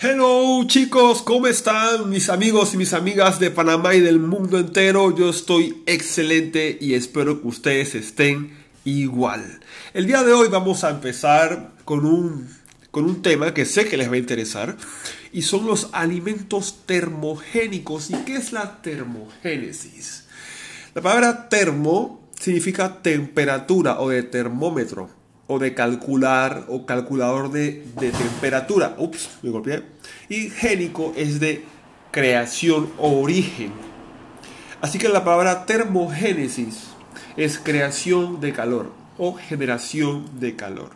Hello chicos, ¿cómo están mis amigos y mis amigas de Panamá y del mundo entero? Yo estoy excelente y espero que ustedes estén igual. El día de hoy vamos a empezar con un, con un tema que sé que les va a interesar y son los alimentos termogénicos. ¿Y qué es la termogénesis? La palabra termo significa temperatura o de termómetro o de calcular o calculador de, temperatura. Ups, me golpeé. Y génico es de creación o origen. Así que la palabra termogénesis es creación de calor o generación de calor.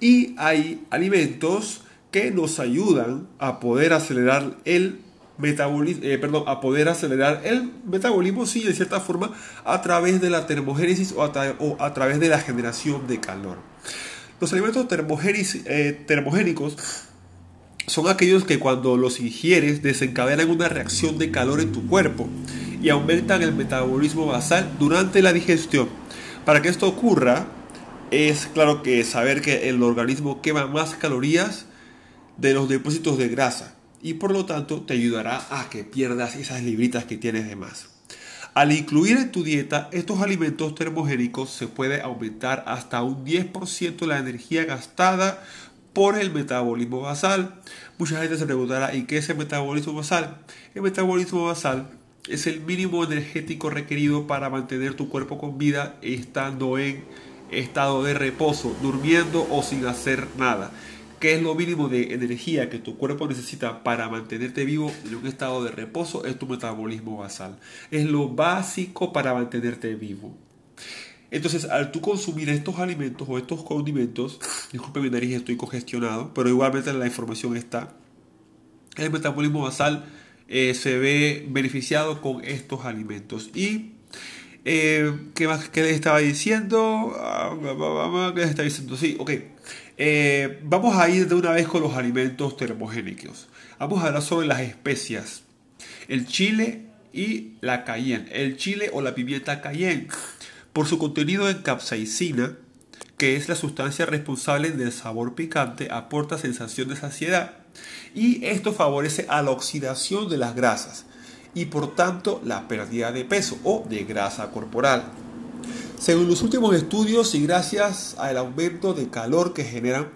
Y hay alimentos que nos ayudan a poder acelerar el metabolismo, eh, perdón, a poder acelerar el metabolismo, sí, de cierta forma, a través de la termogénesis o a, través de la generación de calor. Los alimentos eh, termogénicos son aquellos que cuando los ingieres desencadenan una reacción de calor en tu cuerpo y aumentan el metabolismo basal durante la digestión. Para que esto ocurra, es claro que saber que el organismo quema más calorías de los depósitos de grasa y por lo tanto te ayudará a que pierdas esas libritas que tienes de más. Al incluir en tu dieta estos alimentos termogénicos se puede aumentar hasta un 10% la energía gastada por el metabolismo basal. Mucha gente se preguntará, ¿y qué es el metabolismo basal? El metabolismo basal es el mínimo energético requerido para mantener tu cuerpo con vida estando en estado de reposo, durmiendo o sin hacer nada. ¿Qué es lo mínimo de energía que tu cuerpo necesita para mantenerte vivo en un estado de reposo? Es tu metabolismo basal. Es lo básico para mantenerte vivo. Entonces, al tú consumir estos alimentos o estos condimentos, disculpe mi nariz, estoy congestionado, pero igualmente la información está. El metabolismo basal eh, se ve beneficiado con estos alimentos. Y, eh, ¿qué más que les estaba diciendo? Ah, ¿Qué les estaba diciendo? Sí, ok. Eh, vamos a ir de una vez con los alimentos termogénicos. Vamos a hablar sobre las especias. El chile y la cayenne. El chile o la pimienta cayenne. Por su contenido en capsaicina, que es la sustancia responsable del sabor picante, aporta sensación de saciedad. Y esto favorece a la oxidación de las grasas y por tanto la pérdida de peso o de grasa corporal. Según los últimos estudios y gracias al aumento de calor que generan,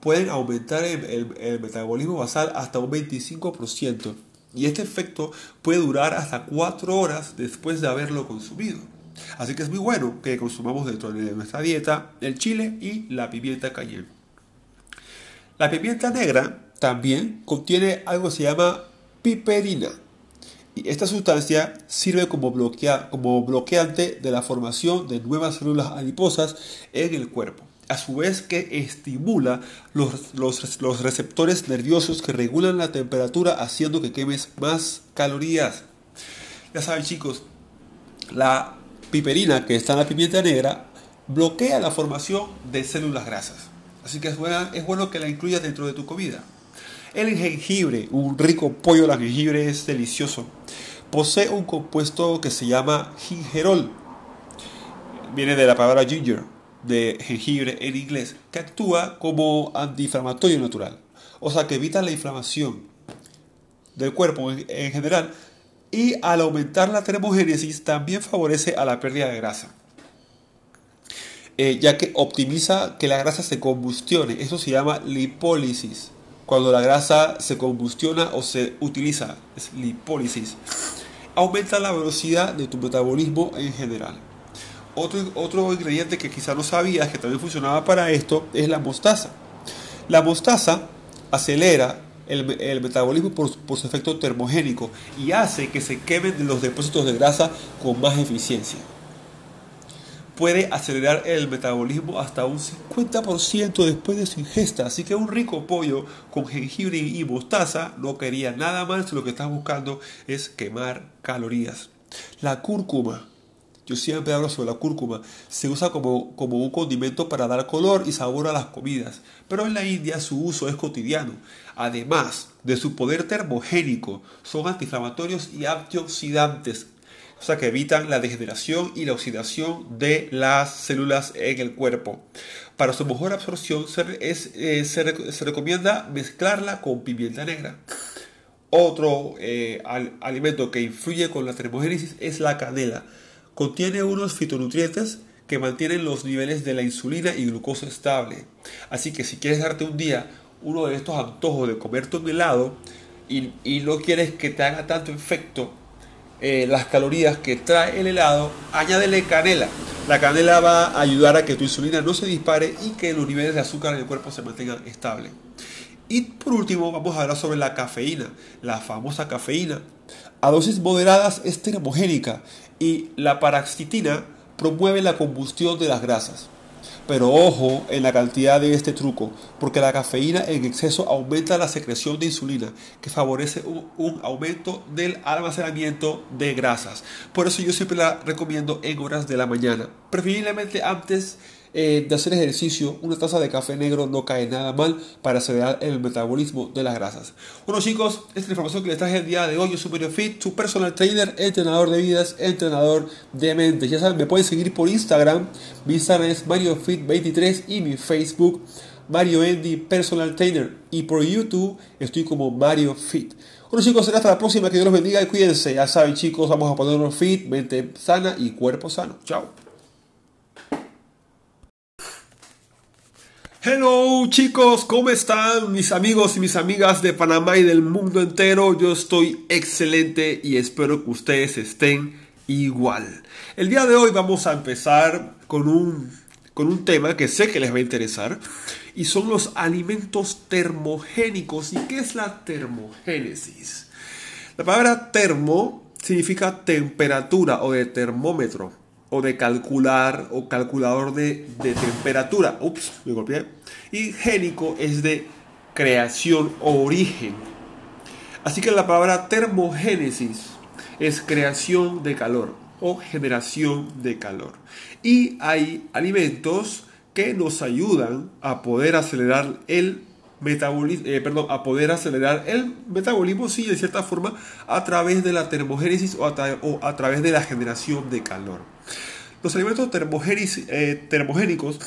pueden aumentar el, metabolismo basal hasta un 25%. Y este efecto puede durar hasta 4 horas después de haberlo consumido. Así que es muy bueno que consumamos dentro de nuestra dieta el chile y la pimienta cayenne. La pimienta negra también contiene algo que se llama piperina esta sustancia sirve como, bloqueante de la formación de nuevas células adiposas en el cuerpo a su vez que estimula los, receptores nerviosos que regulan la temperatura haciendo que quemes más calorías. Ya saben chicos, la piperina que está en la pimienta negra bloquea la formación de células grasas. Así que es, es bueno que la incluyas dentro de tu comida. El jengibre, un rico pollo al jengibre es delicioso. Posee un compuesto que se llama gingerol. Viene de la palabra ginger, de jengibre en inglés, que actúa como antiinflamatorio natural. O sea que evita la inflamación del cuerpo en, general. Y al aumentar la termogénesis también favorece a la pérdida de grasa. Eh, ya que optimiza que la grasa se combustione. Eso se llama lipólisis cuando la grasa se combustiona o se utiliza, es lipólisis, aumenta la velocidad de tu metabolismo en general. Otro, otro ingrediente que quizá no sabías que también funcionaba para esto es la mostaza. La mostaza acelera el, el metabolismo por, por, su efecto termogénico y hace que se quemen los depósitos de grasa con más eficiencia puede acelerar el metabolismo hasta un 50% después de su ingesta. Así que un rico pollo con jengibre y mostaza no quería nada más. Lo que estás buscando es quemar calorías. La cúrcuma. Yo siempre hablo sobre la cúrcuma. Se usa como, como un condimento para dar color y sabor a las comidas. Pero en la India su uso es cotidiano. Además de su poder termogénico, son antiinflamatorios y antioxidantes o sea que evitan la degeneración y la oxidación de las células en el cuerpo. Para su mejor absorción se, eh, se, recomienda mezclarla con pimienta negra. Otro eh, alimento que influye con la termogénesis es la canela. Contiene unos fitonutrientes que mantienen los niveles de la insulina y glucosa estable. Así que si quieres darte un día uno de estos antojos de comerte un helado y, y no quieres que te haga tanto efecto eh, las calorías que trae el helado, añádele canela. La canela va a ayudar a que tu insulina no se dispare y que los niveles de azúcar en el cuerpo se mantengan estables. Y por último vamos a hablar sobre la cafeína, la famosa cafeína. A dosis moderadas es termogénica y la paraxitina promueve la combustión de las grasas. Pero ojo en la cantidad de este truco, porque la cafeína en exceso aumenta la secreción de insulina, que favorece un, aumento del almacenamiento de grasas. Por eso yo siempre la recomiendo en horas de la mañana, preferiblemente antes eh, de hacer ejercicio, una taza de café negro no cae nada mal para acelerar el metabolismo de las grasas. Bueno chicos, esta es la información que les traje el día de hoy. Yo soy Mario Fit, su personal trainer, entrenador de vidas, entrenador de mentes. Ya saben, me pueden seguir por Instagram. Mi Instagram es MarioFit23 y mi Facebook Mario Andy Personal Trainer. Y por YouTube estoy como Mario Fit. Bueno chicos, será hasta la próxima. Que Dios los bendiga y cuídense. Ya saben chicos, vamos a ponernos fit, mente sana y cuerpo sano. Chao. Hello chicos, ¿cómo están mis amigos y mis amigas de Panamá y del mundo entero? Yo estoy excelente y espero que ustedes estén igual. El día de hoy vamos a empezar con un, con un tema que sé que les va a interesar y son los alimentos termogénicos. ¿Y qué es la termogénesis? La palabra termo significa temperatura o de termómetro o de calcular o calculador de, temperatura. Ups, me golpeé. Y génico es de creación o origen. Así que la palabra termogénesis es creación de calor o generación de calor. Y hay alimentos que nos ayudan a poder acelerar el eh, perdón, a poder acelerar el metabolismo, sí, de cierta forma, a través de la termogénesis o a través de la generación de calor. Los alimentos eh, termogénicos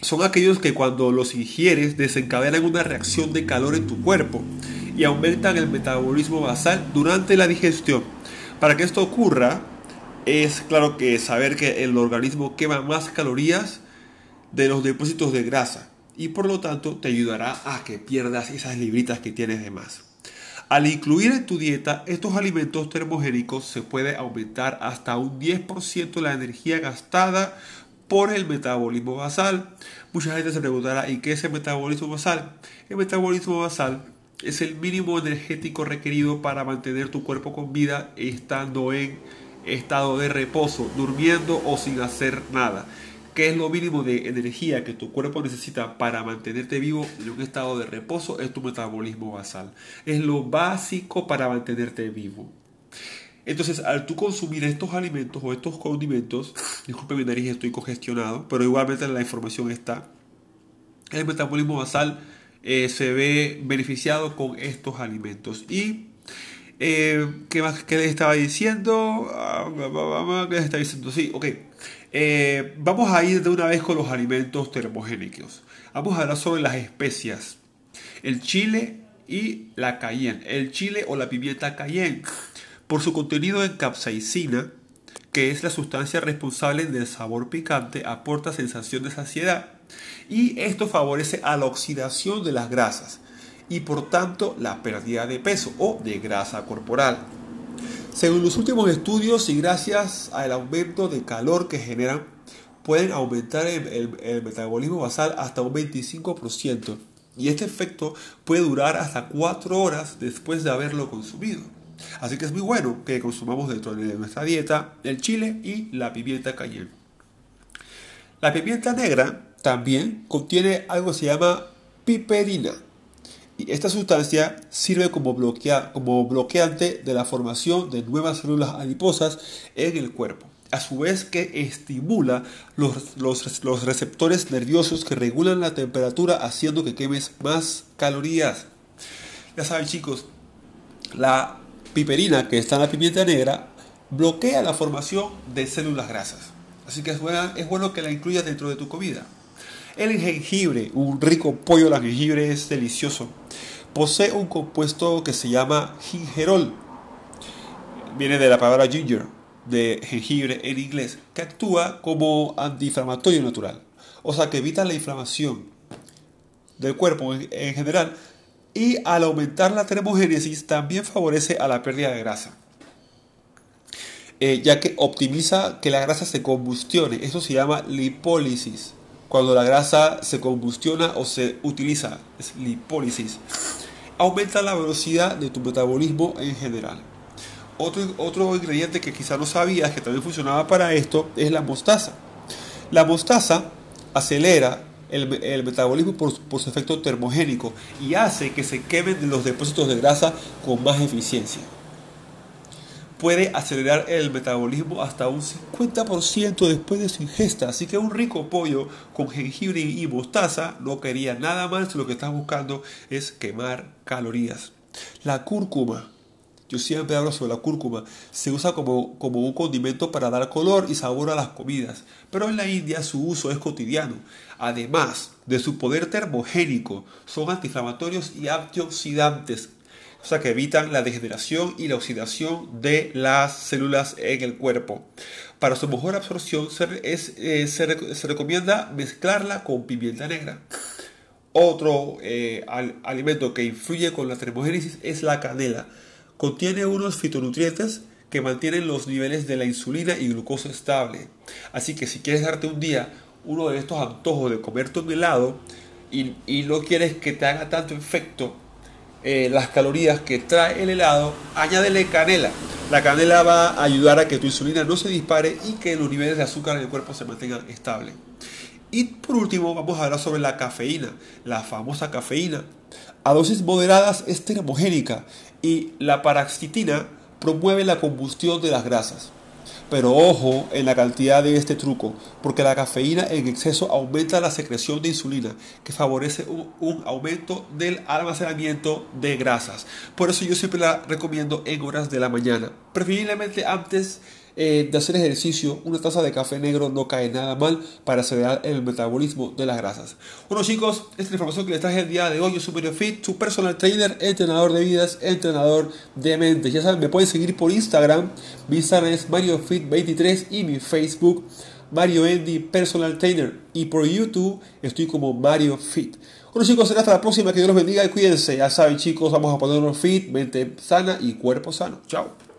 son aquellos que cuando los ingieres desencadenan una reacción de calor en tu cuerpo y aumentan el metabolismo basal durante la digestión. Para que esto ocurra, es claro que saber que el organismo quema más calorías de los depósitos de grasa y por lo tanto te ayudará a que pierdas esas libritas que tienes de más. Al incluir en tu dieta estos alimentos termogénicos se puede aumentar hasta un 10% la energía gastada por el metabolismo basal. Mucha gente se preguntará, ¿y qué es el metabolismo basal? El metabolismo basal es el mínimo energético requerido para mantener tu cuerpo con vida estando en estado de reposo, durmiendo o sin hacer nada. ¿Qué es lo mínimo de energía que tu cuerpo necesita para mantenerte vivo en un estado de reposo? Es tu metabolismo basal. Es lo básico para mantenerte vivo. Entonces, al tú consumir estos alimentos o estos condimentos, disculpe mi nariz, estoy congestionado, pero igualmente la información está. El metabolismo basal eh, se ve beneficiado con estos alimentos. Y, eh, ¿qué más que les estaba diciendo? Ah, ¿Qué les estaba diciendo? Sí, ok. Eh, vamos a ir de una vez con los alimentos termogénicos. Vamos a hablar sobre las especias. El chile y la cayenne. El chile o la pimienta cayenne. Por su contenido en capsaicina, que es la sustancia responsable del sabor picante, aporta sensación de saciedad. Y esto favorece a la oxidación de las grasas y por tanto la pérdida de peso o de grasa corporal. Según los últimos estudios y gracias al aumento de calor que generan, pueden aumentar el, metabolismo basal hasta un 25%. Y este efecto puede durar hasta 4 horas después de haberlo consumido. Así que es muy bueno que consumamos dentro de nuestra dieta el chile y la pimienta cayenne. La pimienta negra también contiene algo que se llama piperina esta sustancia sirve como, bloqueante de la formación de nuevas células adiposas en el cuerpo. A su vez que estimula los, receptores nerviosos que regulan la temperatura haciendo que quemes más calorías. Ya saben chicos, la piperina que está en la pimienta negra bloquea la formación de células grasas. Así que es bueno que la incluyas dentro de tu comida. El jengibre, un rico pollo al jengibre es delicioso. Posee un compuesto que se llama gingerol. Viene de la palabra ginger, de jengibre en inglés, que actúa como antiinflamatorio natural. O sea que evita la inflamación del cuerpo en, general y al aumentar la termogénesis también favorece a la pérdida de grasa. Eh, ya que optimiza que la grasa se combustione. Eso se llama lipólisis cuando la grasa se combustiona o se utiliza, es lipólisis, aumenta la velocidad de tu metabolismo en general. Otro, otro ingrediente que quizá no sabías que también funcionaba para esto es la mostaza. La mostaza acelera el, metabolismo por, por, su efecto termogénico y hace que se quemen los depósitos de grasa con más eficiencia puede acelerar el metabolismo hasta un 50% después de su ingesta. Así que un rico pollo con jengibre y mostaza no quería nada más. Lo que estás buscando es quemar calorías. La cúrcuma. Yo siempre hablo sobre la cúrcuma. Se usa como, como un condimento para dar color y sabor a las comidas. Pero en la India su uso es cotidiano. Además de su poder termogénico, son antiinflamatorios y antioxidantes o sea que evitan la degeneración y la oxidación de las células en el cuerpo. Para su mejor absorción se, eh, se, recomienda mezclarla con pimienta negra. Otro eh, alimento que influye con la termogénesis es la canela. Contiene unos fitonutrientes que mantienen los niveles de la insulina y glucosa estable. Así que si quieres darte un día uno de estos antojos de comerte un helado y, y no quieres que te haga tanto efecto eh, las calorías que trae el helado, añádele canela. La canela va a ayudar a que tu insulina no se dispare y que los niveles de azúcar en el cuerpo se mantengan estables. Y por último vamos a hablar sobre la cafeína, la famosa cafeína. A dosis moderadas es termogénica y la paraxitina promueve la combustión de las grasas. Pero ojo en la cantidad de este truco, porque la cafeína en exceso aumenta la secreción de insulina, que favorece un, aumento del almacenamiento de grasas. Por eso yo siempre la recomiendo en horas de la mañana, preferiblemente antes eh, de hacer ejercicio, una taza de café negro no cae nada mal para acelerar el metabolismo de las grasas. Bueno chicos, esta es la información que les traje el día de hoy. Yo soy Mario Fit, su personal trainer, entrenador de vidas, entrenador de mentes. Ya saben, me pueden seguir por Instagram. Mi Instagram es MarioFit23 y mi Facebook Mario Andy Personal Trainer. Y por YouTube estoy como Mario Fit. Bueno chicos, será hasta la próxima. Que Dios los bendiga y cuídense. Ya saben chicos, vamos a ponernos fit, mente sana y cuerpo sano. Chao.